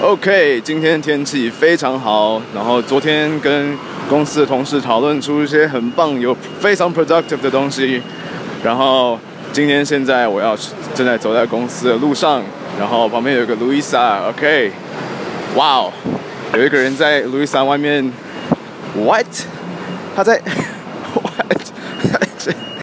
ok 今天天气非常好然后昨天跟公司的同事讨论出一些很棒有非常 productive 的东西然后今天现在我要正在走在公司的路上然后旁边有个 louisa ok 哇哦有一个人在 louisa 外面 what 他在 what